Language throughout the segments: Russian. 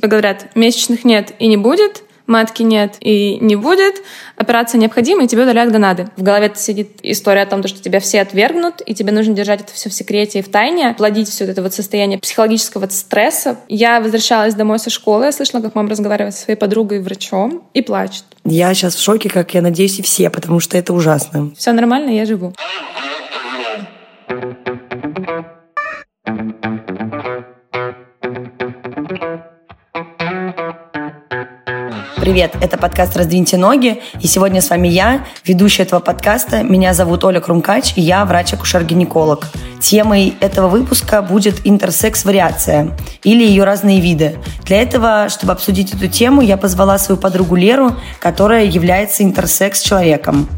Тебе говорят, месячных нет и не будет, матки нет и не будет, операция необходима, и тебе удаляют гонады. В голове сидит история о том, что тебя все отвергнут, и тебе нужно держать это все в секрете и в тайне, плодить все это вот состояние психологического стресса. Я возвращалась домой со школы, я слышала, как мама разговаривает со своей подругой и врачом, и плачет. Я сейчас в шоке, как я надеюсь, и все, потому что это ужасно. Все нормально, я живу. Привет, это подкаст «Раздвиньте ноги», и сегодня с вами я, ведущая этого подкаста. Меня зовут Оля Крумкач, и я врач-акушер-гинеколог. Темой этого выпуска будет интерсекс-вариация или ее разные виды. Для этого, чтобы обсудить эту тему, я позвала свою подругу Леру, которая является интерсекс-человеком.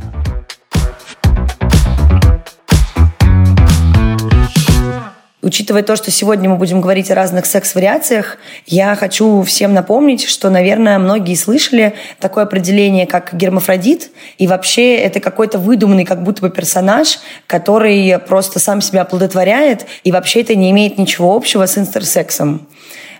Учитывая то, что сегодня мы будем говорить о разных секс-вариациях, я хочу всем напомнить, что, наверное, многие слышали такое определение, как гермафродит, и вообще это какой-то выдуманный как будто бы персонаж, который просто сам себя оплодотворяет, и вообще это не имеет ничего общего с интерсексом.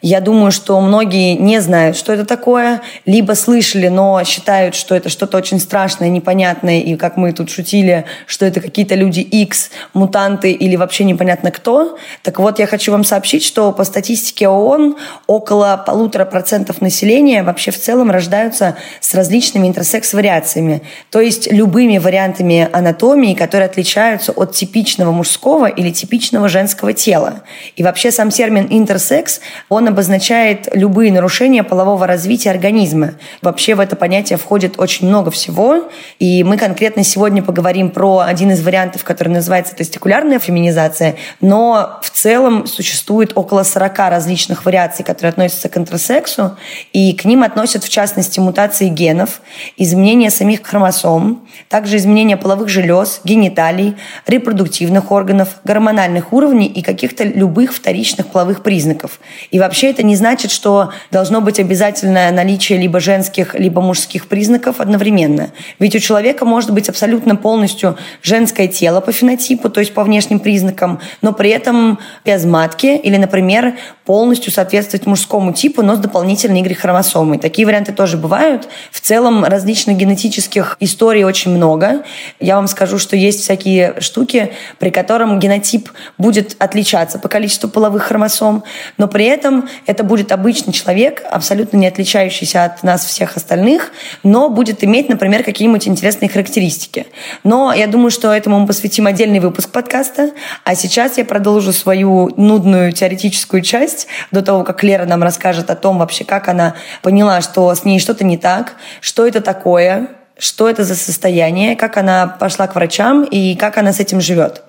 Я думаю, что многие не знают, что это такое, либо слышали, но считают, что это что-то очень страшное, непонятное, и как мы тут шутили, что это какие-то люди X, мутанты или вообще непонятно кто. Так вот, я хочу вам сообщить, что по статистике ООН около полутора процентов населения вообще в целом рождаются с различными интерсекс-вариациями, то есть любыми вариантами анатомии, которые отличаются от типичного мужского или типичного женского тела. И вообще сам термин интерсекс, он обозначает любые нарушения полового развития организма. Вообще в это понятие входит очень много всего, и мы конкретно сегодня поговорим про один из вариантов, который называется тестикулярная феминизация, но в целом существует около 40 различных вариаций, которые относятся к интерсексу, и к ним относят в частности мутации генов, изменения самих хромосом, также изменения половых желез, гениталий, репродуктивных органов, гормональных уровней и каких-то любых вторичных половых признаков. И вообще Вообще это не значит, что должно быть обязательное наличие либо женских, либо мужских признаков одновременно. Ведь у человека может быть абсолютно полностью женское тело по фенотипу, то есть по внешним признакам, но при этом без матки или, например, полностью соответствовать мужскому типу, но с дополнительной Y-хромосомой. Такие варианты тоже бывают. В целом различных генетических историй очень много. Я вам скажу, что есть всякие штуки, при котором генотип будет отличаться по количеству половых хромосом, но при этом это будет обычный человек, абсолютно не отличающийся от нас всех остальных, но будет иметь, например, какие-нибудь интересные характеристики. Но я думаю, что этому мы посвятим отдельный выпуск подкаста. А сейчас я продолжу свою нудную теоретическую часть до того, как Лера нам расскажет о том вообще, как она поняла, что с ней что-то не так, что это такое, что это за состояние, как она пошла к врачам и как она с этим живет.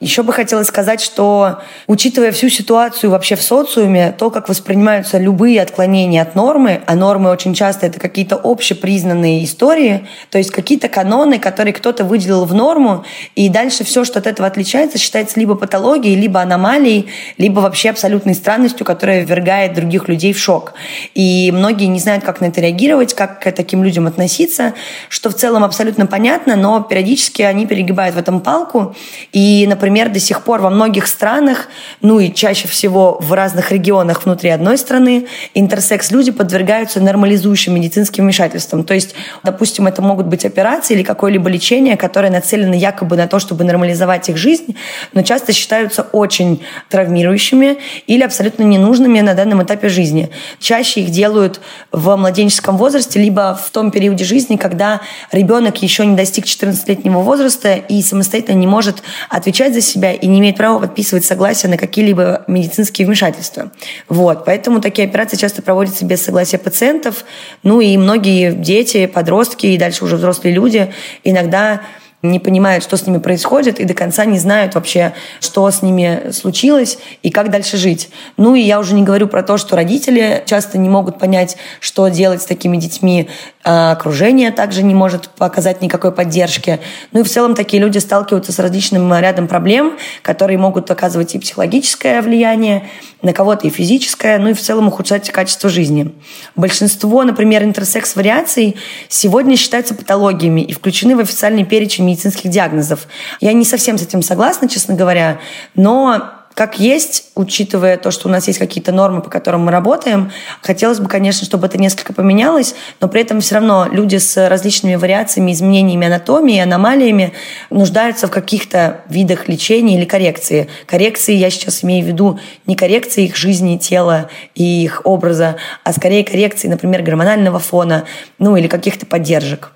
Еще бы хотелось сказать, что учитывая всю ситуацию вообще в социуме, то, как воспринимаются любые отклонения от нормы, а нормы очень часто это какие-то общепризнанные истории, то есть какие-то каноны, которые кто-то выделил в норму, и дальше все, что от этого отличается, считается либо патологией, либо аномалией, либо вообще абсолютной странностью, которая ввергает других людей в шок. И многие не знают, как на это реагировать, как к таким людям относиться, что в целом абсолютно понятно, но периодически они перегибают в этом палку. И, например, до сих пор во многих странах, ну и чаще всего в разных регионах внутри одной страны, интерсекс-люди подвергаются нормализующим медицинским вмешательствам. То есть, допустим, это могут быть операции или какое-либо лечение, которое нацелено якобы на то, чтобы нормализовать их жизнь, но часто считаются очень травмирующими или абсолютно ненужными на данном этапе жизни. Чаще их делают в младенческом возрасте, либо в том периоде жизни, когда ребенок еще не достиг 14-летнего возраста и самостоятельно не может отвечать за себя и не имеет права подписывать согласие на какие-либо медицинские вмешательства. Вот. Поэтому такие операции часто проводятся без согласия пациентов. Ну и многие дети, подростки и дальше уже взрослые люди иногда не понимают, что с ними происходит, и до конца не знают вообще, что с ними случилось и как дальше жить. Ну и я уже не говорю про то, что родители часто не могут понять, что делать с такими детьми, а окружение также не может показать никакой поддержки. Ну и в целом такие люди сталкиваются с различным рядом проблем, которые могут оказывать и психологическое влияние, на кого-то и физическое, ну и в целом ухудшать качество жизни. Большинство, например, интерсекс-вариаций сегодня считаются патологиями и включены в официальный перечень медицинских диагнозов. Я не совсем с этим согласна, честно говоря, но Как есть, учитывая то, что у нас есть какие-то нормы, по которым мы работаем, хотелось бы, конечно, чтобы это несколько поменялось, но при этом все равно люди с различными вариациями, изменениями анатомии, аномалиями нуждаются в каких-то видах лечения или коррекции. Коррекции я сейчас имею в виду не коррекции их жизни, тела и их образа, а скорее коррекции, например, гормонального фона, ну или каких-то поддержек.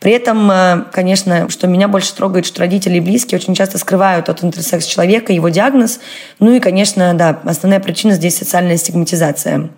При этом, э, конечно, что меня больше трогает, что родители и близкие очень часто скрывают от интерсекс человека его диагноз. Ну и, конечно, да, основная причина здесь социальная стигматизация.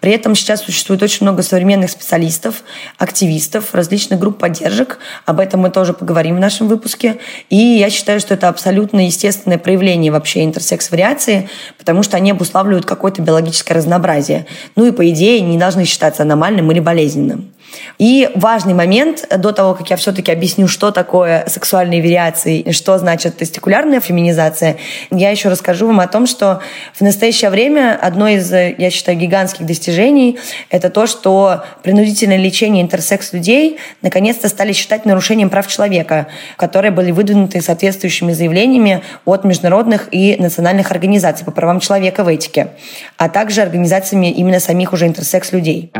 При этом сейчас существует очень много современных специалистов, активистов, различных групп поддержек. Об этом мы тоже поговорим в нашем выпуске. И я считаю, что это абсолютно естественное проявление вообще интерсекс-вариации, потому что они обуславливают какое-то биологическое разнообразие. Ну и, по идее, не должны считаться аномальным или болезненным. И важный момент, до того, как я все-таки объясню, что такое сексуальные вариации что значит тестикулярная феминизация, я еще расскажу вам о том, что в настоящее время одно из, я считаю, гигантских достижений – это то, что принудительное лечение интерсекс людей наконец-то стали считать нарушением прав человека, которые были выдвинуты соответствующими заявлениями от международных и национальных организаций по правам человека в этике, а также организациями именно самих уже интерсекс людей.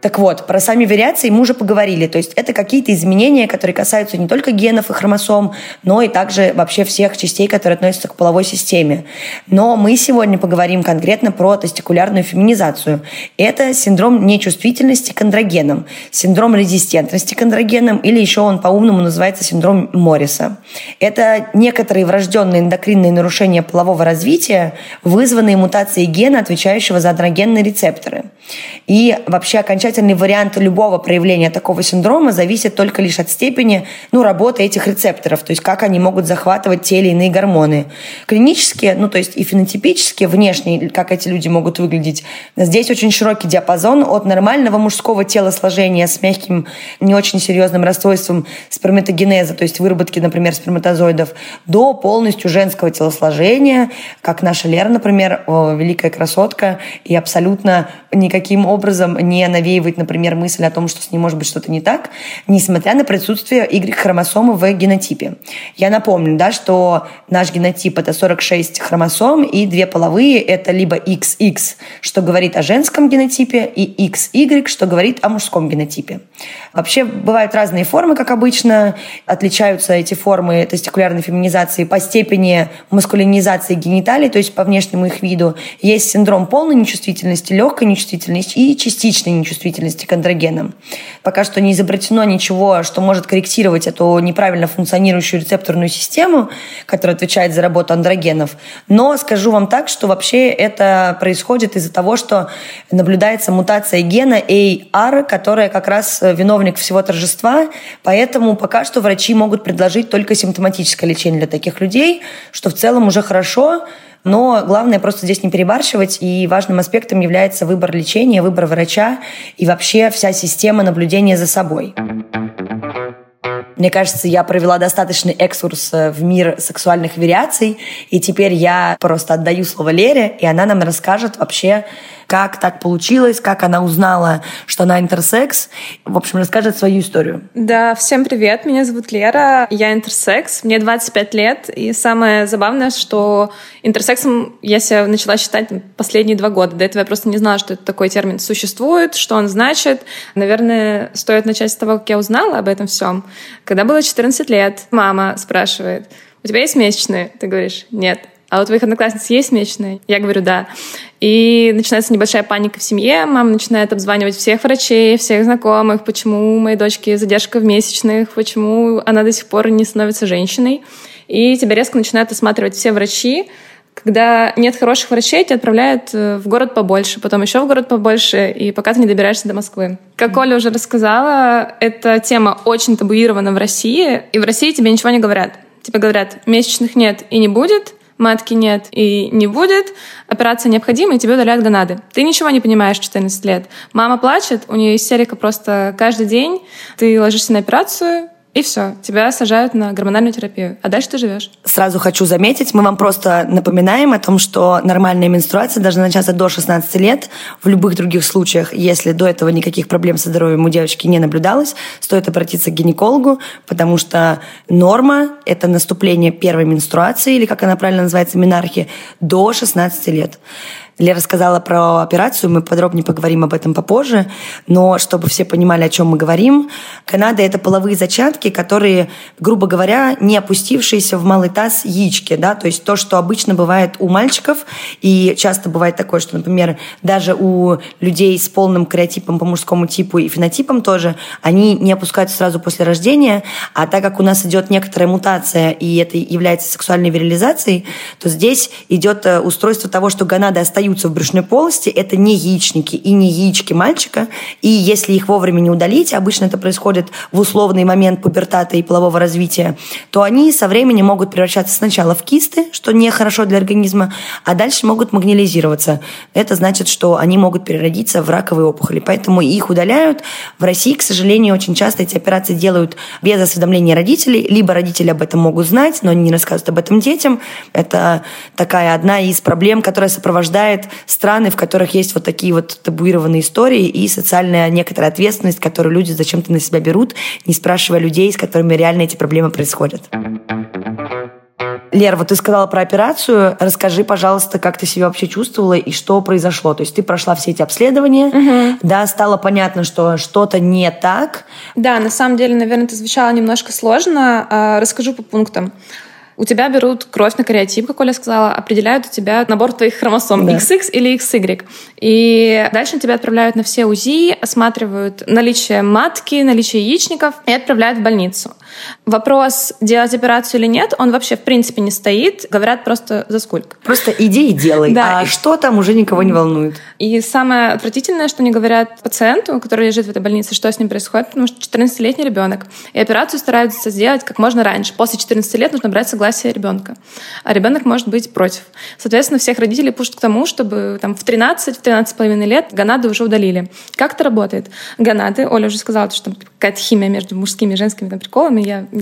Так вот, про сами вариации мы уже поговорили. То есть это какие-то изменения, которые касаются не только генов и хромосом, но и также вообще всех частей, которые относятся к половой системе. Но мы сегодня поговорим конкретно про тестикулярную феминизацию. Это синдром нечувствительности к андрогенам, синдром резистентности к андрогенам, или еще он по-умному называется синдром Морриса. Это некоторые врожденные эндокринные нарушения полового развития, вызванные мутацией гена, отвечающего за андрогенные рецепторы. И вообще окончательный вариант любого проявления такого синдрома зависит только лишь от степени ну, работы этих рецепторов, то есть как они могут захватывать те или иные гормоны. Клинически, ну то есть и фенотипически, внешне, как эти люди могут выглядеть, здесь очень широкий диапазон от нормального мужского телосложения с мягким, не очень серьезным расстройством сперматогенеза, то есть выработки, например, сперматозоидов, до полностью женского телосложения, как наша Лера, например, великая красотка, и абсолютно никаким образом не навеивает, например, мысль о том, что с ней может быть что-то не так, несмотря на присутствие Y-хромосомы в генотипе. Я напомню, да, что наш генотип — это 46 хромосом, и две половые — это либо XX, что говорит о женском генотипе, и XY, что говорит о мужском генотипе. Вообще бывают разные формы, как обычно. Отличаются эти формы тестикулярной феминизации по степени маскулинизации гениталий, то есть по внешнему их виду. Есть синдром полной нечувствительности, легкой нечувствительности и частичной нечувствительности к андрогенам. Пока что не изобретено ничего, что может корректировать эту неправильно функционирующую рецепторную систему, которая отвечает за работу андрогенов. Но скажу вам так, что вообще это происходит из-за того, что наблюдается мутация гена AR, которая как раз виновна виновник всего торжества, поэтому пока что врачи могут предложить только симптоматическое лечение для таких людей, что в целом уже хорошо, но главное просто здесь не перебарщивать, и важным аспектом является выбор лечения, выбор врача и вообще вся система наблюдения за собой. Мне кажется, я провела достаточный экскурс э, в мир сексуальных вариаций, и теперь я просто отдаю слово Лере, и она нам расскажет вообще, как так получилось, как она узнала, что она интерсекс. В общем, расскажет свою историю. Да, всем привет, меня зовут Лера, я интерсекс, мне 25 лет, и самое забавное, что интерсексом я себя начала считать последние два года. До этого я просто не знала, что это такой термин существует, что он значит. Наверное, стоит начать с того, как я узнала об этом всем. Когда было 14 лет, мама спрашивает, у тебя есть месячные? Ты говоришь, нет а у твоих одноклассниц есть месячные? Я говорю, да. И начинается небольшая паника в семье. Мама начинает обзванивать всех врачей, всех знакомых, почему у моей дочки задержка в месячных, почему она до сих пор не становится женщиной. И тебя резко начинают осматривать все врачи. Когда нет хороших врачей, тебя отправляют э, в город побольше, потом еще в город побольше, и пока ты не добираешься до Москвы. Как Оля уже рассказала, эта тема очень табуирована в России, и в России тебе ничего не говорят. Тебе говорят, месячных нет и не будет, матки нет и не будет, операция необходима, и тебе удаляют гонады. Ты ничего не понимаешь 14 лет. Мама плачет, у нее истерика просто каждый день. Ты ложишься на операцию, И все, тебя сажают на гормональную терапию. А дальше ты живешь. Сразу хочу заметить, мы вам просто напоминаем о том, что нормальная менструация должна начаться до 16 лет. В любых других случаях, если до этого никаких проблем со здоровьем у девочки не наблюдалось, стоит обратиться к гинекологу, потому что норма – это наступление первой менструации, или как она правильно называется, менархии, до 16 лет. Лера рассказала про операцию, мы подробнее поговорим об этом попозже, но чтобы все понимали, о чем мы говорим, Канада – это половые зачатки, которые, грубо говоря, не опустившиеся в малый таз яички, да, то есть то, что обычно бывает у мальчиков, и часто бывает такое, что, например, даже у людей с полным креатипом по мужскому типу и фенотипом тоже, они не опускаются сразу после рождения, а так как у нас идет некоторая мутация, и это является сексуальной вирилизацией, то здесь идет э, устройство того, что гонады остаются остаются в брюшной полости, это не яичники и не яички мальчика. И если их вовремя не удалить, обычно это происходит в условный момент пубертата и полового развития, то они со временем могут превращаться сначала в кисты, что не хорошо для организма, а дальше могут магнилизироваться. Это значит, что они могут переродиться в раковые опухоли. Поэтому их удаляют. В России, к сожалению, очень часто эти операции делают без осведомления родителей. Либо родители об этом могут знать, но они не рассказывают об этом детям. Это такая одна из проблем, которая сопровождает бывает страны, в которых есть вот такие вот табуированные истории и социальная некоторая ответственность, которую люди зачем-то на себя берут, не спрашивая людей, с которыми реально эти проблемы происходят. Лер, вот ты сказала про операцию. Расскажи, пожалуйста, как ты себя вообще чувствовала и что произошло. То есть ты прошла все эти обследования, угу. да, стало понятно, что что-то не так. Да, на самом деле, наверное, это звучало немножко сложно. А, расскажу по пунктам. У тебя берут кровь на кариотип, как Оля сказала, определяют у тебя набор твоих хромосом да. XX или XY. И дальше тебя отправляют на все УЗИ, осматривают наличие матки, наличие яичников и отправляют в больницу. Вопрос, делать операцию или нет, он вообще в принципе не стоит. Говорят просто за сколько. Просто иди и делай. Да. А что там уже никого не волнует. И самое отвратительное, что они говорят пациенту, который лежит в этой больнице, что с ним происходит, потому что 14-летний ребенок. И операцию стараются сделать как можно раньше. После 14 лет нужно брать согласие согласие ребенка. А ребенок может быть против. Соответственно, всех родителей пушат к тому, чтобы там, в 13, в 13,5 лет гонады уже удалили. Как это работает? Гонады, Оля уже сказала, что там какая-то химия между мужскими и женскими там, приколами. Я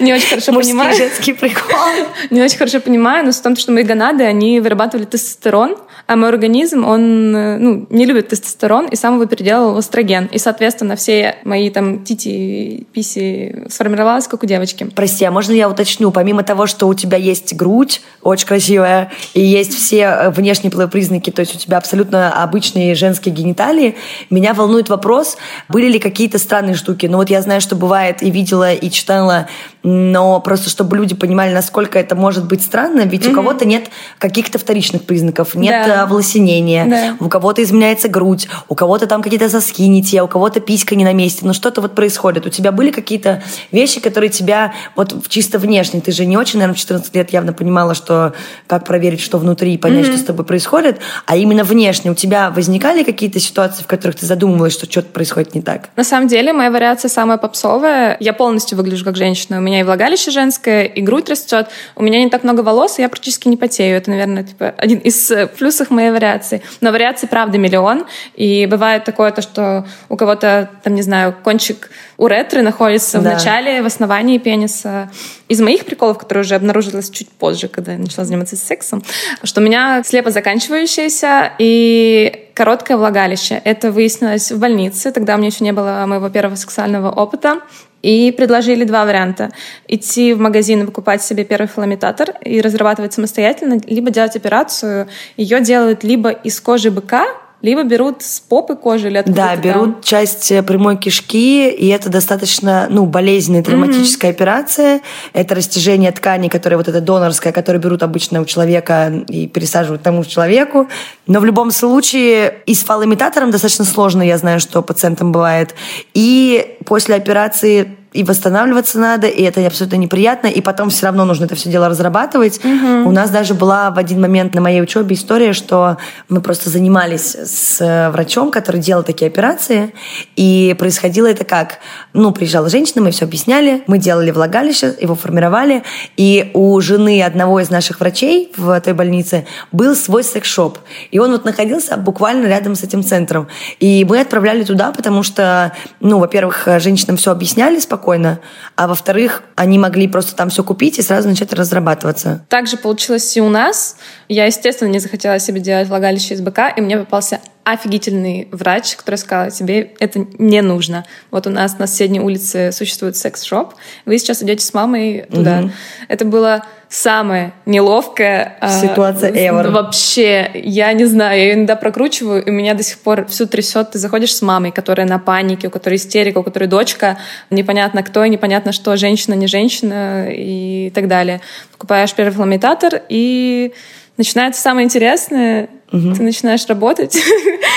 не очень хорошо понимаю. женский прикол. Не очень хорошо понимаю, но в том, что мои гонады, они вырабатывали тестостерон, а мой организм, он ну, не любит тестостерон и сам его переделал в эстроген. И, соответственно, все мои там тити, писи сформировалась, как у девочки. Прости, а можно я уточню? помимо того, что у тебя есть грудь очень красивая, и есть все э, внешние признаки, то есть у тебя абсолютно обычные женские гениталии, меня волнует вопрос, были ли какие-то странные штуки. Ну вот я знаю, что бывает, и видела, и читала, но просто чтобы люди понимали, насколько это может быть странно, ведь mm-hmm. у кого-то нет каких-то вторичных признаков, нет да. Волосинения, да. у кого-то изменяется грудь, у кого-то там какие-то соски не те, у кого-то писька не на месте, но что-то вот происходит. У тебя были какие-то вещи, которые тебя вот чисто внешне. Ты же не очень, наверное, в 14 лет явно понимала, что как проверить, что внутри, и понять, mm-hmm. что с тобой происходит. А именно внешне у тебя возникали какие-то ситуации, в которых ты задумывалась, что что-то происходит не так? На самом деле, моя вариация самая попсовая. Я полностью выгляжу как женщина. У меня и влагалище женское, и грудь растет. У меня не так много волос, и я практически не потею. Это, наверное, типа один из э, плюсов моей вариации. Но вариаций, правда, миллион. И бывает такое, то, что у кого-то, там, не знаю, кончик уретры находится да. в начале, в основании пениса. Из моих приколов, которые уже обнаружилось чуть позже, когда я начала заниматься сексом, что у меня слепо заканчивающаяся и короткое влагалище. Это выяснилось в больнице. Тогда у меня еще не было моего первого сексуального опыта. И предложили два варианта. Идти в магазин и покупать себе первый филометатор и разрабатывать самостоятельно, либо делать операцию. Ее делают либо из кожи быка, либо берут с попы кожи или Да, берут там. часть э, прямой кишки, и это достаточно ну, болезненная травматическая mm-hmm. операция. Это растяжение ткани, которая вот эта донорская, которую берут обычно у человека и пересаживают тому человеку. Но в любом случае и с фалоимитатором достаточно сложно, я знаю, что пациентам бывает. И после операции и восстанавливаться надо, и это абсолютно неприятно, и потом все равно нужно это все дело разрабатывать. Угу. У нас даже была в один момент на моей учебе история, что мы просто занимались с э, врачом, который делал такие операции, и происходило это как? Ну, приезжала женщина, мы все объясняли, мы делали влагалище, его формировали, и у жены одного из наших врачей в той больнице был свой секс-шоп, и он вот находился буквально рядом с этим центром. И мы отправляли туда, потому что, ну, во-первых, женщинам все объясняли спокойно, спокойно. А во-вторых, они могли просто там все купить и сразу начать разрабатываться. Так же получилось и у нас. Я, естественно, не захотела себе делать влагалище из быка, и мне попался офигительный врач, который сказал, тебе это не нужно. Вот у нас на соседней улице существует секс-шоп, вы сейчас идете с мамой туда. Угу. Это было самое неловкое. А, Ситуация ever. Вообще, я не знаю, я ее иногда прокручиваю, и меня до сих пор всю трясет. Ты заходишь с мамой, которая на панике, у которой истерика, у которой дочка, непонятно кто и непонятно что, женщина, не женщина и так далее. Покупаешь первый фламитатор, и начинается самое интересное. Угу. Ты начинаешь работать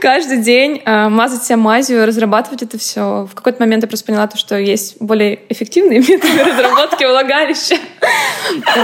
каждый день, а, мазать себя мазью, разрабатывать это все. В какой-то момент я просто поняла, то, что есть более эффективные методы разработки влагалища.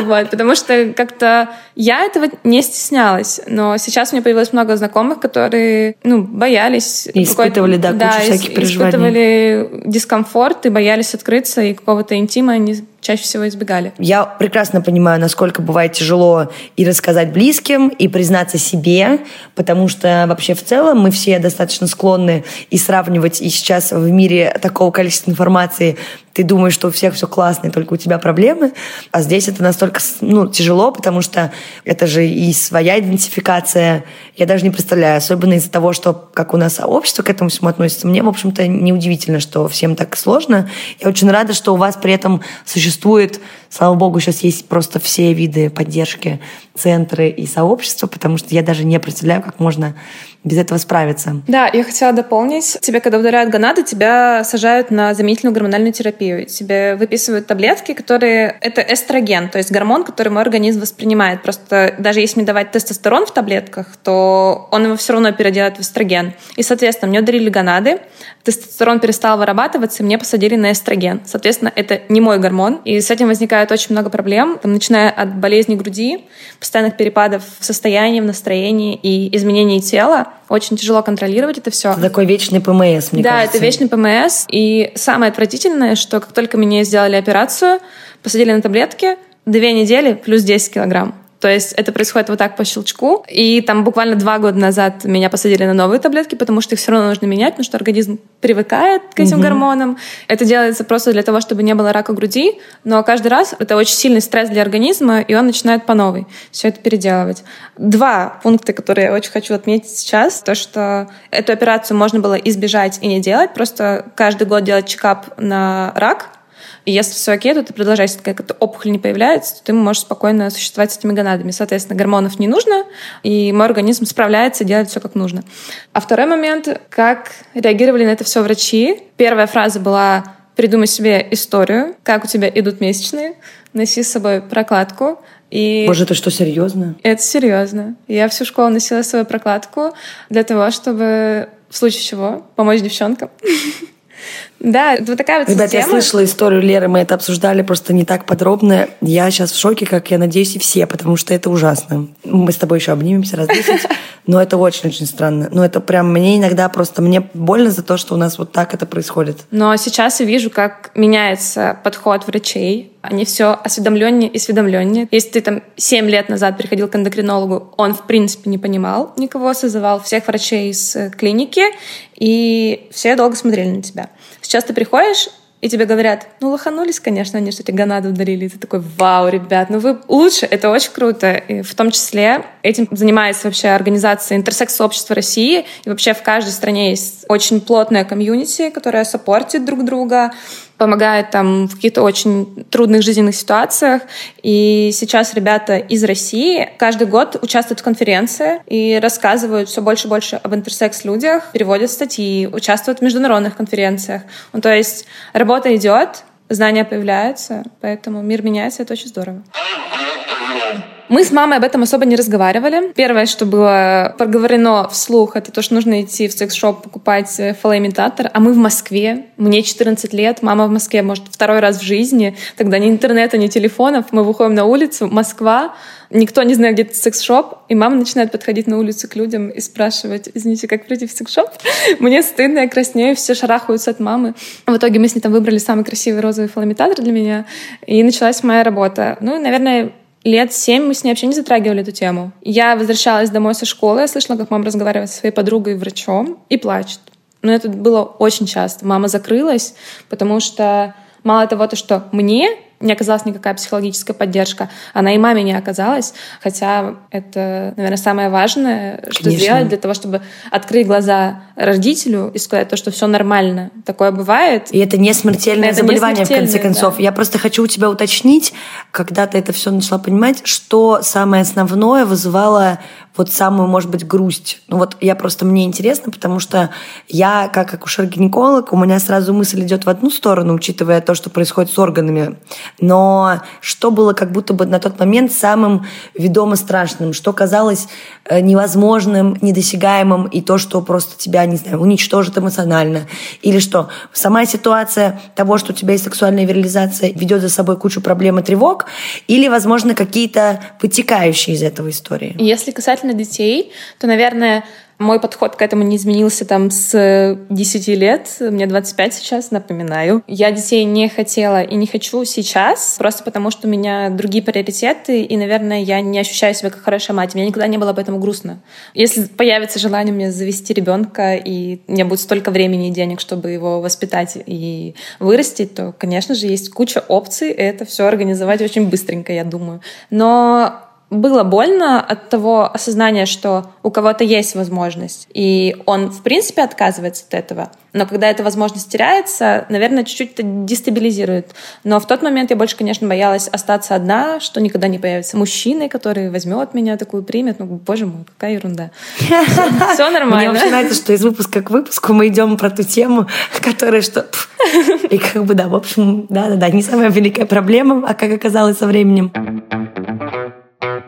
вот, потому что как-то я этого не стеснялась, но сейчас у меня появилось много знакомых, которые ну, боялись. И испытывали, да, кучу да, всяких переживаний. испытывали дискомфорт и боялись открыться, и какого-то интима они чаще всего избегали. Я прекрасно понимаю, насколько бывает тяжело и рассказать близким, и признаться себе, потому что вообще в целом мы все достаточно склонны и сравнивать, и сейчас в мире такого количества информации ты думаешь, что у всех все классно, и только у тебя проблемы, а здесь это настолько ну, тяжело, потому что это же и своя идентификация. Я даже не представляю, особенно из-за того, что как у нас сообщество к этому всему относится. Мне, в общем-то, неудивительно, что всем так сложно. Я очень рада, что у вас при этом существует, слава богу, сейчас есть просто все виды поддержки, центры и сообщества, потому что я даже не представляю, как можно без этого справиться. Да, я хотела дополнить. Тебе, когда удаляют гонады, тебя сажают на заменительную гормональную терапию. Тебе выписывают таблетки, которые... Это эстроген, то есть гормон, который мой организм воспринимает. Просто даже если мне давать тестостерон в таблетках, то он его все равно переделает в эстроген. И, соответственно, мне ударили гонады, тестостерон перестал вырабатываться, и мне посадили на эстроген. Соответственно, это не мой гормон. И с этим возникает очень много проблем, там, начиная от болезни груди, постоянных перепадов в состоянии, в настроении и изменений тела. Очень тяжело контролировать это все. Это такой вечный ПМС, мне да, кажется. Да, это вечный ПМС. И самое отвратительное, что как только мне сделали операцию, посадили на таблетки, две недели плюс 10 килограмм. То есть это происходит вот так по щелчку. И там буквально два года назад меня посадили на новые таблетки, потому что их все равно нужно менять, потому что организм привыкает к этим угу. гормонам. Это делается просто для того, чтобы не было рака груди, но каждый раз это очень сильный стресс для организма, и он начинает по новой все это переделывать. Два пункта, которые я очень хочу отметить сейчас, то, что эту операцию можно было избежать и не делать, просто каждый год делать чекап на рак, и если все окей, то ты продолжаешь, если какая-то опухоль не появляется, то ты можешь спокойно существовать с этими гонадами. Соответственно, гормонов не нужно, и мой организм справляется, делает все как нужно. А второй момент, как реагировали на это все врачи. Первая фраза была «придумай себе историю, как у тебя идут месячные, носи с собой прокладку, и Боже, это что, серьезно? Это серьезно. Я всю школу носила свою прокладку для того, чтобы в случае чего помочь девчонкам. Да, это вот такая вот Ребят, система. я слышала историю Леры, мы это обсуждали просто не так подробно. Я сейчас в шоке, как я надеюсь, и все, потому что это ужасно. Мы с тобой еще обнимемся раз десять, но это очень-очень странно. Но это прям мне иногда просто, мне больно за то, что у нас вот так это происходит. Но сейчас я вижу, как меняется подход врачей. Они все осведомленнее и осведомленнее. Если ты там 7 лет назад приходил к эндокринологу, он в принципе не понимал никого, созывал всех врачей из э, клиники, и все долго смотрели на тебя. Сейчас ты приходишь, и тебе говорят, ну, лоханулись, конечно, они что-то гонады ударили. И ты такой, вау, ребят, ну вы лучше, это очень круто. И в том числе этим занимается вообще организация интерсекс-сообщества России. И вообще в каждой стране есть очень плотная комьюнити, которая саппортит друг друга, помогает там в каких-то очень трудных жизненных ситуациях. И сейчас ребята из России каждый год участвуют в конференции и рассказывают все больше и больше об интерсекс-людях, переводят статьи, участвуют в международных конференциях. Ну, то есть работа идет, знания появляются, поэтому мир меняется, это очень здорово. Мы с мамой об этом особо не разговаривали. Первое, что было проговорено вслух, это то, что нужно идти в секс-шоп покупать э, фалоимитатор. А мы в Москве. Мне 14 лет, мама в Москве, может, второй раз в жизни. Тогда ни интернета, ни телефонов. Мы выходим на улицу, Москва, никто не знает, где это секс-шоп, и мама начинает подходить на улицу к людям и спрашивать, извините, как пройти в секс-шоп? Мне стыдно, я краснею, все шарахаются от мамы. В итоге мы с ней там выбрали самый красивый розовый фалоимитатор для меня, и началась моя работа. Ну, наверное, лет семь мы с ней вообще не затрагивали эту тему. Я возвращалась домой со школы, я слышала, как мама разговаривает со своей подругой и врачом и плачет. Но это было очень часто. Мама закрылась, потому что мало того, то, что мне не оказалась никакая психологическая поддержка. Она и маме не оказалась, хотя это, наверное, самое важное, что Конечно. сделать для того, чтобы открыть глаза родителю и сказать то, что все нормально. Такое бывает. И это не смертельное это заболевание, не смертельное, в конце концов. Да. Я просто хочу у тебя уточнить, когда ты это все начала понимать, что самое основное вызывало вот самую, может быть, грусть. Ну вот я просто, мне интересно, потому что я, как акушер-гинеколог, у меня сразу мысль идет в одну сторону, учитывая то, что происходит с органами. Но что было как будто бы на тот момент самым ведомо страшным, что казалось э, невозможным, недосягаемым, и то, что просто тебя, не знаю, уничтожит эмоционально. Или что сама ситуация того, что у тебя есть сексуальная вирализация, ведет за собой кучу проблем и тревог, или, возможно, какие-то вытекающие из этого истории. Если касательно детей, то, наверное, мой подход к этому не изменился там с 10 лет. Мне 25 сейчас, напоминаю. Я детей не хотела и не хочу сейчас, просто потому что у меня другие приоритеты, и, наверное, я не ощущаю себя как хорошая мать. Мне никогда не было об этом грустно. Если появится желание мне завести ребенка, и у меня будет столько времени и денег, чтобы его воспитать и вырастить, то, конечно же, есть куча опций это все организовать очень быстренько, я думаю. Но было больно от того осознания, что у кого-то есть возможность, и он, в принципе, отказывается от этого. Но когда эта возможность теряется, наверное, чуть-чуть это дестабилизирует. Но в тот момент я больше, конечно, боялась остаться одна, что никогда не появится мужчина, который возьмет меня, такую примет. Ну, боже мой, какая ерунда. Все нормально. Мне вообще нравится, что из выпуска к выпуску мы идем про ту тему, которая что... И как бы, да, в общем, да-да-да, не самая великая проблема, а как оказалось со временем.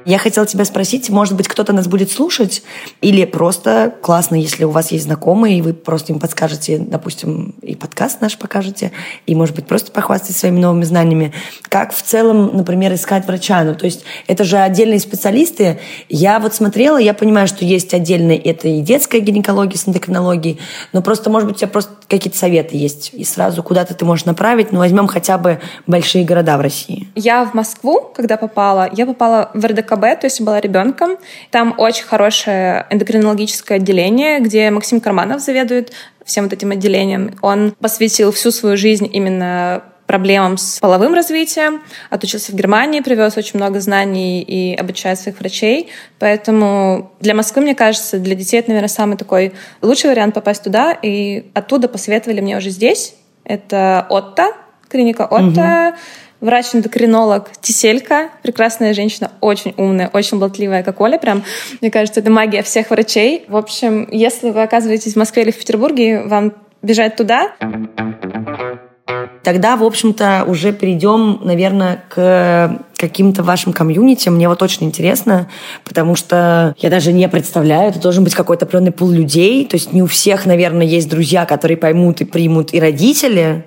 Я хотела тебя спросить, может быть, кто-то нас будет слушать, или просто классно, если у вас есть знакомые, и вы просто им подскажете, допустим, и подкаст наш покажете, и, может быть, просто похвастать своими новыми знаниями. Как в целом, например, искать врача? Ну, то есть это же отдельные специалисты. Я вот смотрела, я понимаю, что есть отдельные, это и детская гинекология с эндокринологией, но просто, может быть, у тебя просто какие-то советы есть, и сразу куда-то ты можешь направить. Ну, возьмем хотя бы большие города в России. Я в Москву, когда попала, я попала в РДК КБ, то есть была ребенком. Там очень хорошее эндокринологическое отделение, где Максим Карманов заведует всем вот этим отделением. Он посвятил всю свою жизнь именно проблемам с половым развитием, отучился в Германии, привез очень много знаний и обучает своих врачей. Поэтому для Москвы, мне кажется, для детей это, наверное, самый такой лучший вариант попасть туда. И оттуда посоветовали мне уже здесь. Это Отто, клиника Отто. Угу врач-эндокринолог Тиселька, прекрасная женщина, очень умная, очень болтливая, как Оля прям. Мне кажется, это магия всех врачей. В общем, если вы оказываетесь в Москве или в Петербурге, вам бежать туда. Тогда, в общем-то, уже перейдем, наверное, к каким-то вашим комьюнити. Мне вот очень интересно, потому что я даже не представляю, это должен быть какой-то определенный пул людей. То есть не у всех, наверное, есть друзья, которые поймут и примут, и родители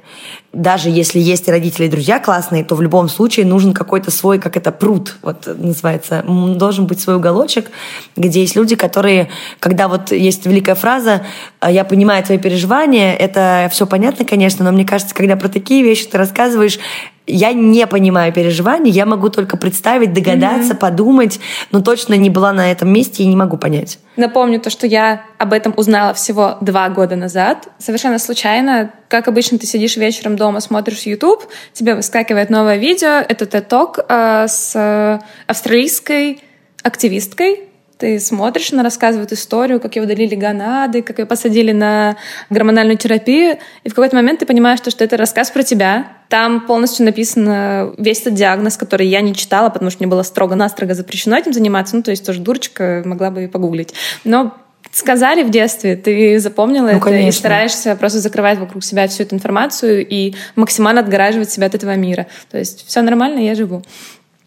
даже если есть родители, и друзья классные, то в любом случае нужен какой-то свой, как это, пруд, вот называется. Должен быть свой уголочек, где есть люди, которые, когда вот есть великая фраза «А «я понимаю твои переживания», это все понятно, конечно, но мне кажется, когда про такие вещи ты рассказываешь, я не понимаю переживаний, я могу только представить, догадаться, mm-hmm. подумать, но точно не была на этом месте и не могу понять. Напомню то, что я об этом узнала всего два года назад, совершенно случайно. Как обычно, ты сидишь вечером дома, смотришь YouTube, тебе выскакивает новое видео, это TED-ток э, с австралийской активисткой, ты смотришь, она рассказывает историю, как ее удалили гонады, как ее посадили на гормональную терапию, и в какой-то момент ты понимаешь, что, что это рассказ про тебя. Там полностью написан весь этот диагноз, который я не читала, потому что мне было строго-настрого запрещено этим заниматься. Ну, то есть тоже дурочка, могла бы и погуглить. Но сказали в детстве, ты запомнила ну, это конечно. и стараешься просто закрывать вокруг себя всю эту информацию и максимально отгораживать себя от этого мира. То есть все нормально, я живу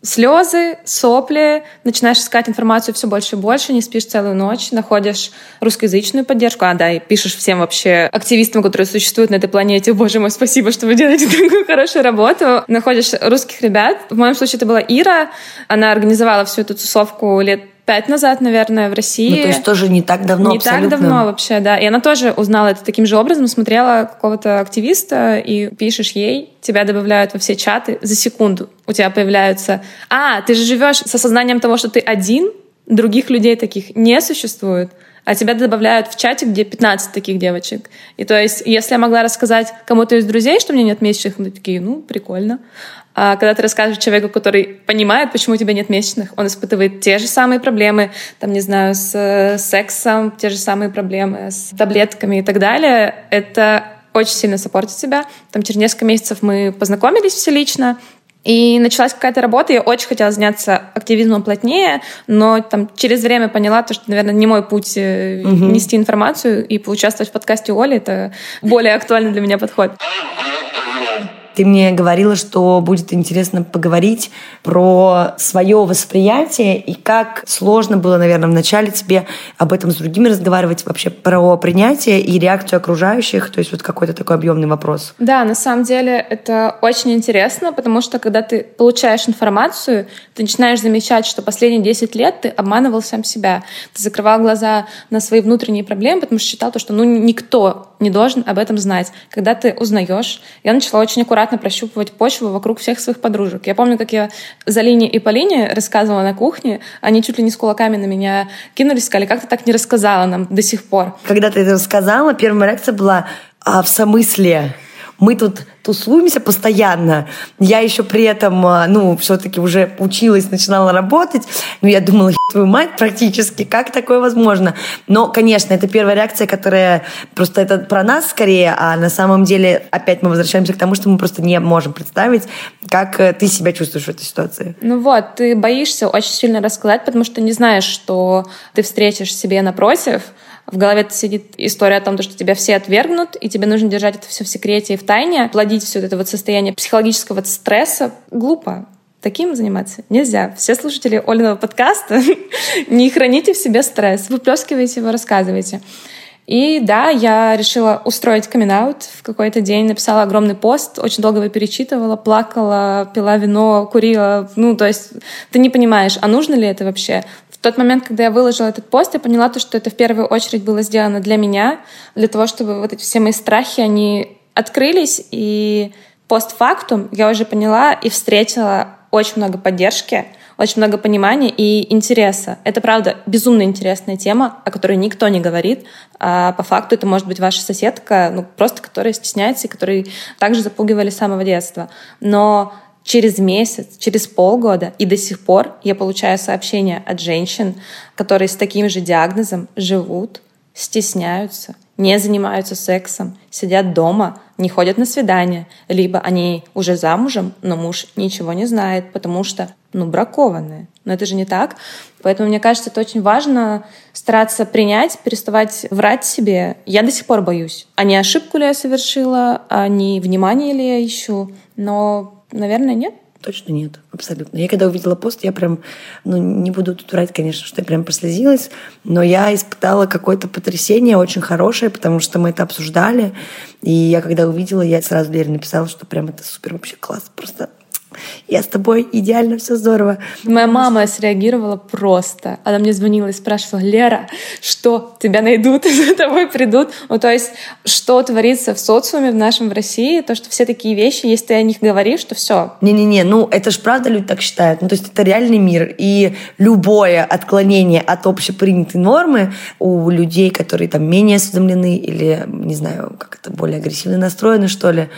слезы, сопли, начинаешь искать информацию все больше и больше, не спишь целую ночь, находишь русскоязычную поддержку, а да, и пишешь всем вообще активистам, которые существуют на этой планете, боже мой, спасибо, что вы делаете такую хорошую работу. Находишь русских ребят. В моем случае это была Ира, она организовала всю эту тусовку лет пять назад, наверное, в России. Ну, то есть тоже не так давно Не абсолютно. так давно вообще, да. И она тоже узнала это таким же образом, смотрела какого-то активиста, и пишешь ей, тебя добавляют во все чаты за секунду. У тебя появляются... А, ты же живешь с осознанием того, что ты один, других людей таких не существует. А тебя добавляют в чате, где 15 таких девочек. И то есть, если я могла рассказать кому-то из друзей, что у меня нет месячных, они такие, ну, прикольно. А когда ты рассказываешь человеку, который понимает, почему у тебя нет месячных, он испытывает те же самые проблемы, там, не знаю, с э, сексом, те же самые проблемы с таблетками и так далее, это очень сильно саппортит себя. Там через несколько месяцев мы познакомились все лично, и началась какая-то работа, я очень хотела заняться активизмом плотнее, но там через время поняла, то, что, наверное, не мой путь угу. нести информацию и поучаствовать в подкасте Оли, это более актуальный для меня подход. Ты мне говорила, что будет интересно поговорить про свое восприятие и как сложно было, наверное, вначале тебе об этом с другими разговаривать, вообще про принятие и реакцию окружающих, то есть вот какой-то такой объемный вопрос. Да, на самом деле это очень интересно, потому что когда ты получаешь информацию, ты начинаешь замечать, что последние 10 лет ты обманывал сам себя. Ты закрывал глаза на свои внутренние проблемы, потому что считал, то, что ну, никто не должен об этом знать. Когда ты узнаешь, я начала очень аккуратно прощупывать почву вокруг всех своих подружек. Я помню, как я за Лине и Полине рассказывала на кухне, они чуть ли не с кулаками на меня кинулись, сказали, как ты так не рассказала нам до сих пор. Когда ты это рассказала, первая реакция была, а в смысле? Мы тут тусуемся постоянно. Я еще при этом, а, ну, все-таки уже училась, начинала работать. Ну, я думала, твою мать, практически, как такое возможно? Но, конечно, это первая реакция, которая просто это про нас скорее, а на самом деле опять мы возвращаемся к тому, что мы просто не можем представить, как э, ты себя чувствуешь в этой ситуации. Ну вот, ты боишься очень сильно рассказать, потому что не знаешь, что ты встретишь себе напротив, в голове сидит история о том, что тебя все отвергнут, и тебе нужно держать это все в секрете и в тайне, плодить все это вот состояние психологического стресса. Глупо. Таким заниматься нельзя. Все слушатели Олиного подкаста, не храните в себе стресс, выплескивайте его, рассказывайте. И да, я решила устроить камин в какой-то день, написала огромный пост, очень долго его перечитывала, плакала, пила вино, курила. Ну, то есть ты не понимаешь, а нужно ли это вообще? Тот момент, когда я выложила этот пост, я поняла то, что это в первую очередь было сделано для меня, для того, чтобы вот эти все мои страхи, они открылись, и постфактум я уже поняла и встретила очень много поддержки, очень много понимания и интереса. Это, правда, безумно интересная тема, о которой никто не говорит. А по факту это может быть ваша соседка, ну, просто которая стесняется и которой также запугивали с самого детства. Но через месяц, через полгода, и до сих пор я получаю сообщения от женщин, которые с таким же диагнозом живут, стесняются, не занимаются сексом, сидят дома, не ходят на свидания, либо они уже замужем, но муж ничего не знает, потому что, ну, бракованные. Но это же не так. Поэтому, мне кажется, это очень важно стараться принять, переставать врать себе. Я до сих пор боюсь. А не ошибку ли я совершила, а не внимание ли я ищу. Но Наверное, нет. Точно нет, абсолютно. Я когда увидела пост, я прям, ну, не буду тут врать, конечно, что я прям прослезилась, но я испытала какое-то потрясение очень хорошее, потому что мы это обсуждали, и я когда увидела, я сразу Лере написала, что прям это супер вообще класс, просто я с тобой, идеально, все здорово. Моя мама среагировала просто. Она мне звонила и спрашивала, Лера, что, тебя найдут, за тобой придут? Ну, то есть, что творится в социуме в нашем в России, то, что все такие вещи, если ты о них говоришь, то все. Не-не-не, ну, это ж правда люди так считают. Ну, то есть, это реальный мир. И любое отклонение от общепринятой нормы у людей, которые там менее осведомлены или, не знаю, как это, более агрессивно настроены, что ли,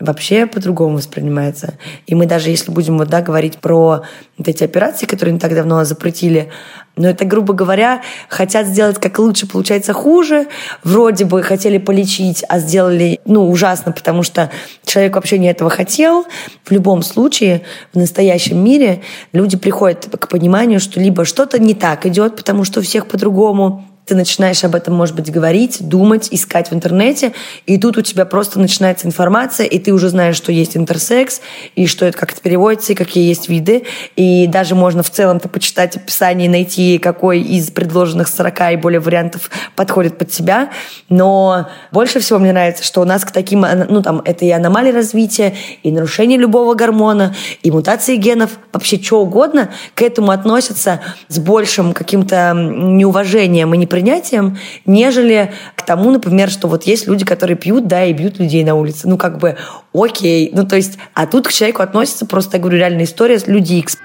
вообще по-другому воспринимается. И мы даже если будем вот, да, говорить про вот эти операции, которые не так давно запретили, но это, грубо говоря, хотят сделать как лучше, получается хуже. Вроде бы хотели полечить, а сделали, ну, ужасно, потому что человек вообще не этого хотел. В любом случае, в настоящем мире люди приходят к пониманию, что либо что-то не так идет, потому что у всех по-другому, ты начинаешь об этом, может быть, говорить, думать, искать в интернете, и тут у тебя просто начинается информация, и ты уже знаешь, что есть интерсекс, и что это, как это переводится, и какие есть виды, и даже можно в целом-то почитать описание и найти, какой из предложенных 40 и более вариантов подходит под тебя, но больше всего мне нравится, что у нас к таким, ну там, это и аномалии развития, и нарушение любого гормона, и мутации генов, вообще что угодно, к этому относятся с большим каким-то неуважением и не принятием, нежели к тому, например, что вот есть люди, которые пьют, да, и бьют людей на улице. Ну, как бы, окей. Ну, то есть, а тут к человеку относится просто, я говорю, реальная история Люди Икс.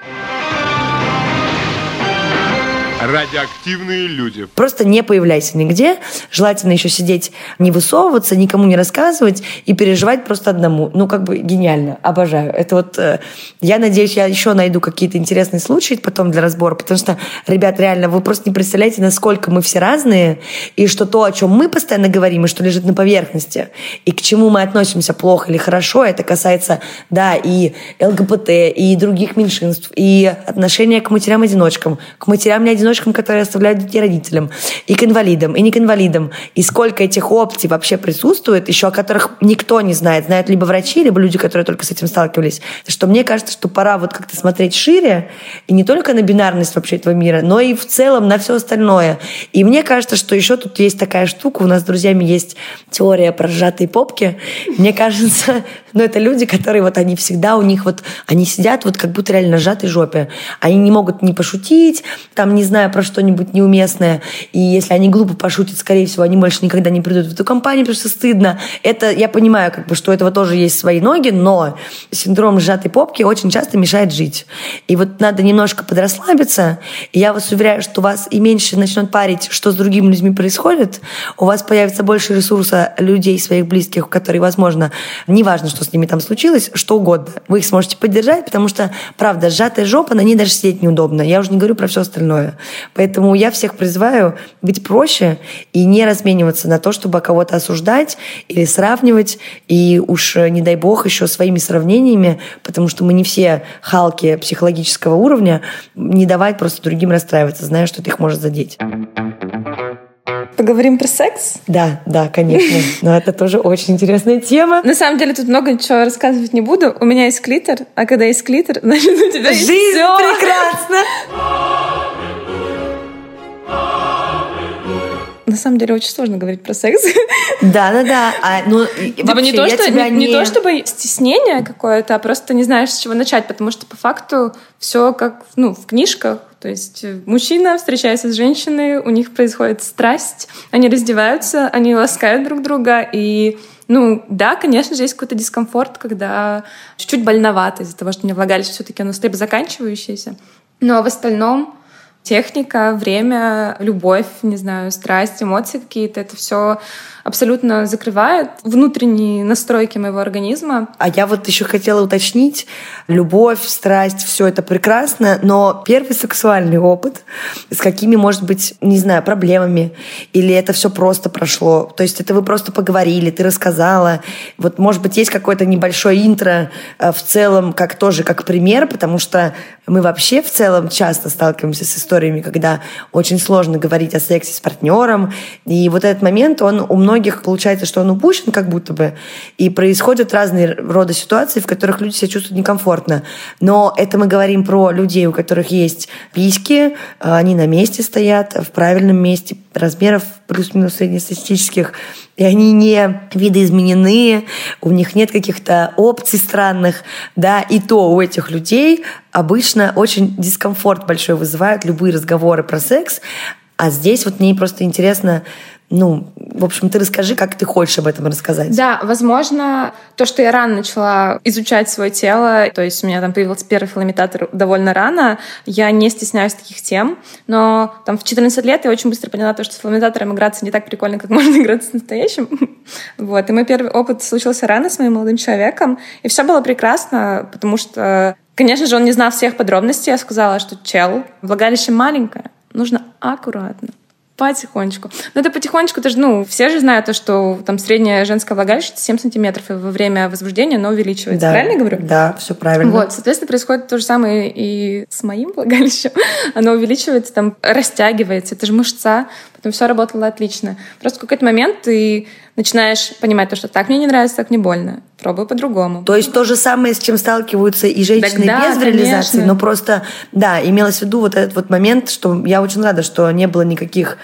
Радиоактивные люди. Просто не появляйся нигде. Желательно еще сидеть, не высовываться, никому не рассказывать и переживать просто одному. Ну, как бы гениально. Обожаю. Это вот... Э, я надеюсь, я еще найду какие-то интересные случаи потом для разбора, потому что, ребят, реально, вы просто не представляете, насколько мы все разные, и что то, о чем мы постоянно говорим, и что лежит на поверхности, и к чему мы относимся плохо или хорошо, это касается, да, и ЛГБТ, и других меньшинств, и отношения к матерям-одиночкам, к матерям-неодиночкам, одиночкам, которые оставляют детей родителям, и к инвалидам, и не к инвалидам. И сколько этих опций вообще присутствует, еще о которых никто не знает. Знают либо врачи, либо люди, которые только с этим сталкивались. Что мне кажется, что пора вот как-то смотреть шире, и не только на бинарность вообще этого мира, но и в целом на все остальное. И мне кажется, что еще тут есть такая штука, у нас с друзьями есть теория про сжатые попки. Мне кажется, ну это люди, которые вот они всегда у них вот, они сидят вот как будто реально сжатой жопе. Они не могут не пошутить, там не знаю, зная про что-нибудь неуместное, и если они глупо пошутят, скорее всего, они больше никогда не придут в эту компанию, потому что стыдно. Это, я понимаю, как бы, что у этого тоже есть свои ноги, но синдром сжатой попки очень часто мешает жить. И вот надо немножко подрасслабиться, и я вас уверяю, что вас и меньше начнет парить, что с другими людьми происходит, у вас появится больше ресурса людей, своих близких, которые, возможно, неважно, что с ними там случилось, что угодно, вы их сможете поддержать, потому что, правда, сжатая жопа, на ней даже сидеть неудобно. Я уже не говорю про все остальное. Поэтому я всех призываю быть проще и не размениваться на то, чтобы кого-то осуждать или сравнивать. И уж, э, не дай бог, еще своими сравнениями, потому что мы не все халки психологического уровня, не давать просто другим расстраиваться, зная, что это их может задеть. Поговорим про секс? Да, да, конечно. Но это тоже очень интересная тема. На самом деле тут много ничего рассказывать не буду. У меня есть клитер, а когда есть клитер, значит у тебя Жизнь есть всё. прекрасна! На самом деле очень сложно говорить про секс. Да, да, да. А, ну, Типа вообще, не то, что, тебя не, не то чтобы стеснение какое-то, а просто не знаешь, с чего начать, потому что по факту все как ну, в книжках. То есть э, мужчина встречается с женщиной, у них происходит страсть, они раздеваются, они ласкают друг друга, и ну, да, конечно же, есть какой-то дискомфорт, когда чуть-чуть больновато из-за того, что мне влагалище все-таки оно слабо заканчивающееся. Но в остальном техника, время, любовь, не знаю, страсть, эмоции какие-то, это все абсолютно закрывает внутренние настройки моего организма. А я вот еще хотела уточнить, любовь, страсть, все это прекрасно, но первый сексуальный опыт, с какими, может быть, не знаю, проблемами, или это все просто прошло, то есть это вы просто поговорили, ты рассказала, вот, может быть, есть какое-то небольшое интро э, в целом, как тоже, как пример, потому что мы вообще в целом часто сталкиваемся с историями, когда очень сложно говорить о сексе с партнером, и вот этот момент, он у многих получается, что он упущен как будто бы, и происходят разные рода ситуации, в которых люди себя чувствуют некомфортно. Но это мы говорим про людей, у которых есть письки, они на месте стоят, в правильном месте, размеров плюс-минус среднестатистических, и они не видоизменены, у них нет каких-то опций странных, да, и то у этих людей обычно очень дискомфорт большой вызывают любые разговоры про секс, а здесь вот мне просто интересно, ну, в общем, ты расскажи, как ты хочешь об этом рассказать. Да, возможно, то, что я рано начала изучать свое тело, то есть у меня там появился первый филоимитатор довольно рано, я не стесняюсь таких тем, но там в 14 лет я очень быстро поняла то, что с филоимитатором играться не так прикольно, как можно играться с настоящим. Вот, и мой первый опыт случился рано с моим молодым человеком, и все было прекрасно, потому что Конечно же, он не знал всех подробностей. Я сказала, что чел, влагалище маленькое, нужно аккуратно потихонечку. Но это потихонечку, это же, ну, все же знают то, что там средняя женская влагалище 7 сантиметров, и во время возбуждения оно увеличивается. Да, правильно я говорю? Да, все правильно. Вот, соответственно, происходит то же самое и с моим влагалищем. Оно увеличивается, там, растягивается, это же мышца, потом все работало отлично. Просто в какой-то момент ты начинаешь понимать то, что так мне не нравится, так не больно. Пробую по-другому. То есть то же самое, с чем сталкиваются и женщины Так да, без реализации, конечно. но просто, да, имелось в виду вот этот вот момент, что я очень рада, что не было никаких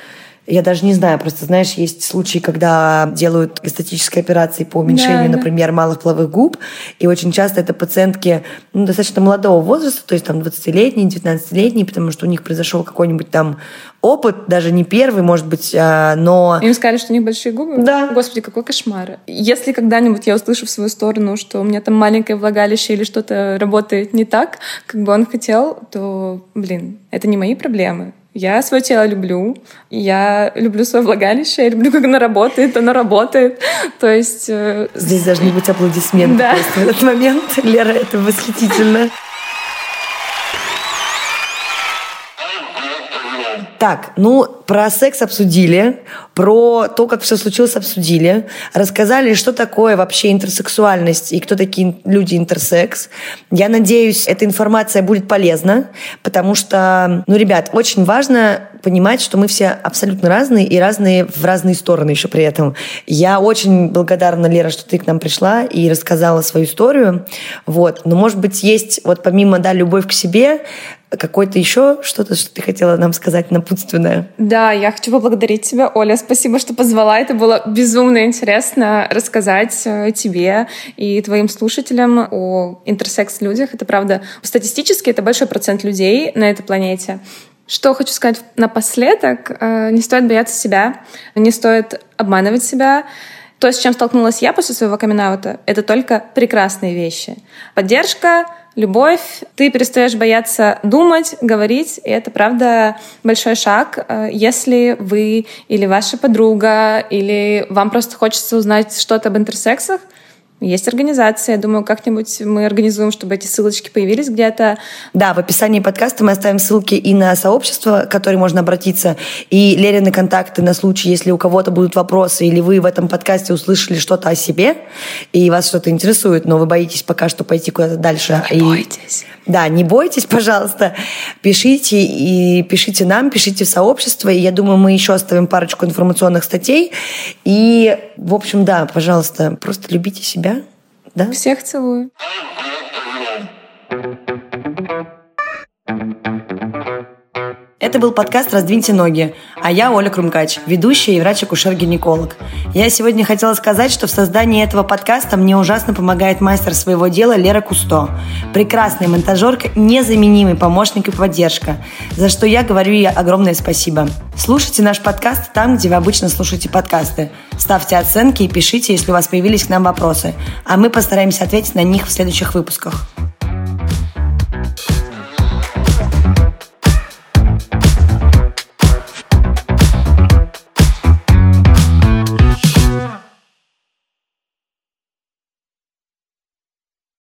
я даже не знаю, просто, знаешь, есть случаи, когда делают эстетические операции по уменьшению, Да, например, малых половых губ, и очень часто это пациентки ну, достаточно молодого возраста, то есть там 20-летние, 19-летние, потому что у них произошел какой-нибудь там опыт, даже не первый, может быть, а, но... Им сказали, что у них большие губы? Да. Господи, какой кошмар. Если когда-нибудь я услышу в свою сторону, что у меня там маленькое влагалище или что-то работает не так, как бы он хотел, то, блин, это не мои проблемы. Я свое тело люблю, я люблю свое влагалище, я люблю, как оно работает, оно работает. То есть... Э, Здесь должны быть аплодисменты да. в этот момент. Лера, это восхитительно. Так, ну, про секс обсудили, про то, как все случилось, обсудили, рассказали, что такое вообще интерсексуальность и кто такие люди интерсекс. Я надеюсь, эта информация будет полезна, потому что, ну, ребят, очень важно понимать, что мы все абсолютно разные и разные в разные стороны еще при этом. Я очень благодарна, Лера, что ты к нам пришла и рассказала свою историю. Вот. Но, может быть, есть вот помимо, да, любовь к себе, какое-то еще что-то, что ты хотела нам сказать напутственное? Да, я хочу поблагодарить тебя, Оля. Спасибо, что позвала. Это было безумно интересно рассказать э, тебе и твоим слушателям о интерсекс-людях. Это правда, статистически это большой процент людей на этой планете. Что хочу сказать напоследок. Э, не стоит бояться себя, не стоит обманывать себя. То, с чем столкнулась я после своего камин это только прекрасные вещи. Поддержка, любовь, ты перестаешь бояться думать, говорить, и это, правда, большой шаг. Э, если вы или ваша подруга, или вам просто хочется узнать что-то об интерсексах, есть организация, я думаю, как-нибудь мы организуем, чтобы эти ссылочки появились где-то. Да, в описании подкаста мы оставим ссылки и на сообщество, к которому можно обратиться, и Лерины контакты на случай, если у кого-то будут вопросы, или вы в этом подкасте услышали что-то о себе, и вас что-то интересует, но вы боитесь пока что пойти куда-то дальше. Не и... бойтесь. Да, не бойтесь, пожалуйста, пишите и пишите нам, пишите в сообщество, и я думаю, мы еще оставим парочку информационных статей. И, в общем, да, пожалуйста, просто любите себя. Да? Всех целую. Это был подкаст «Раздвиньте ноги», а я Оля Крумкач, ведущая и врач-акушер-гинеколог. Я сегодня хотела сказать, что в создании этого подкаста мне ужасно помогает мастер своего дела Лера Кусто. Прекрасная монтажерка, незаменимый помощник и поддержка, за что я говорю ей огромное спасибо. Слушайте наш подкаст там, где вы обычно слушаете подкасты. Ставьте оценки и пишите, если у вас появились к нам вопросы, а мы постараемся ответить на них в следующих выпусках.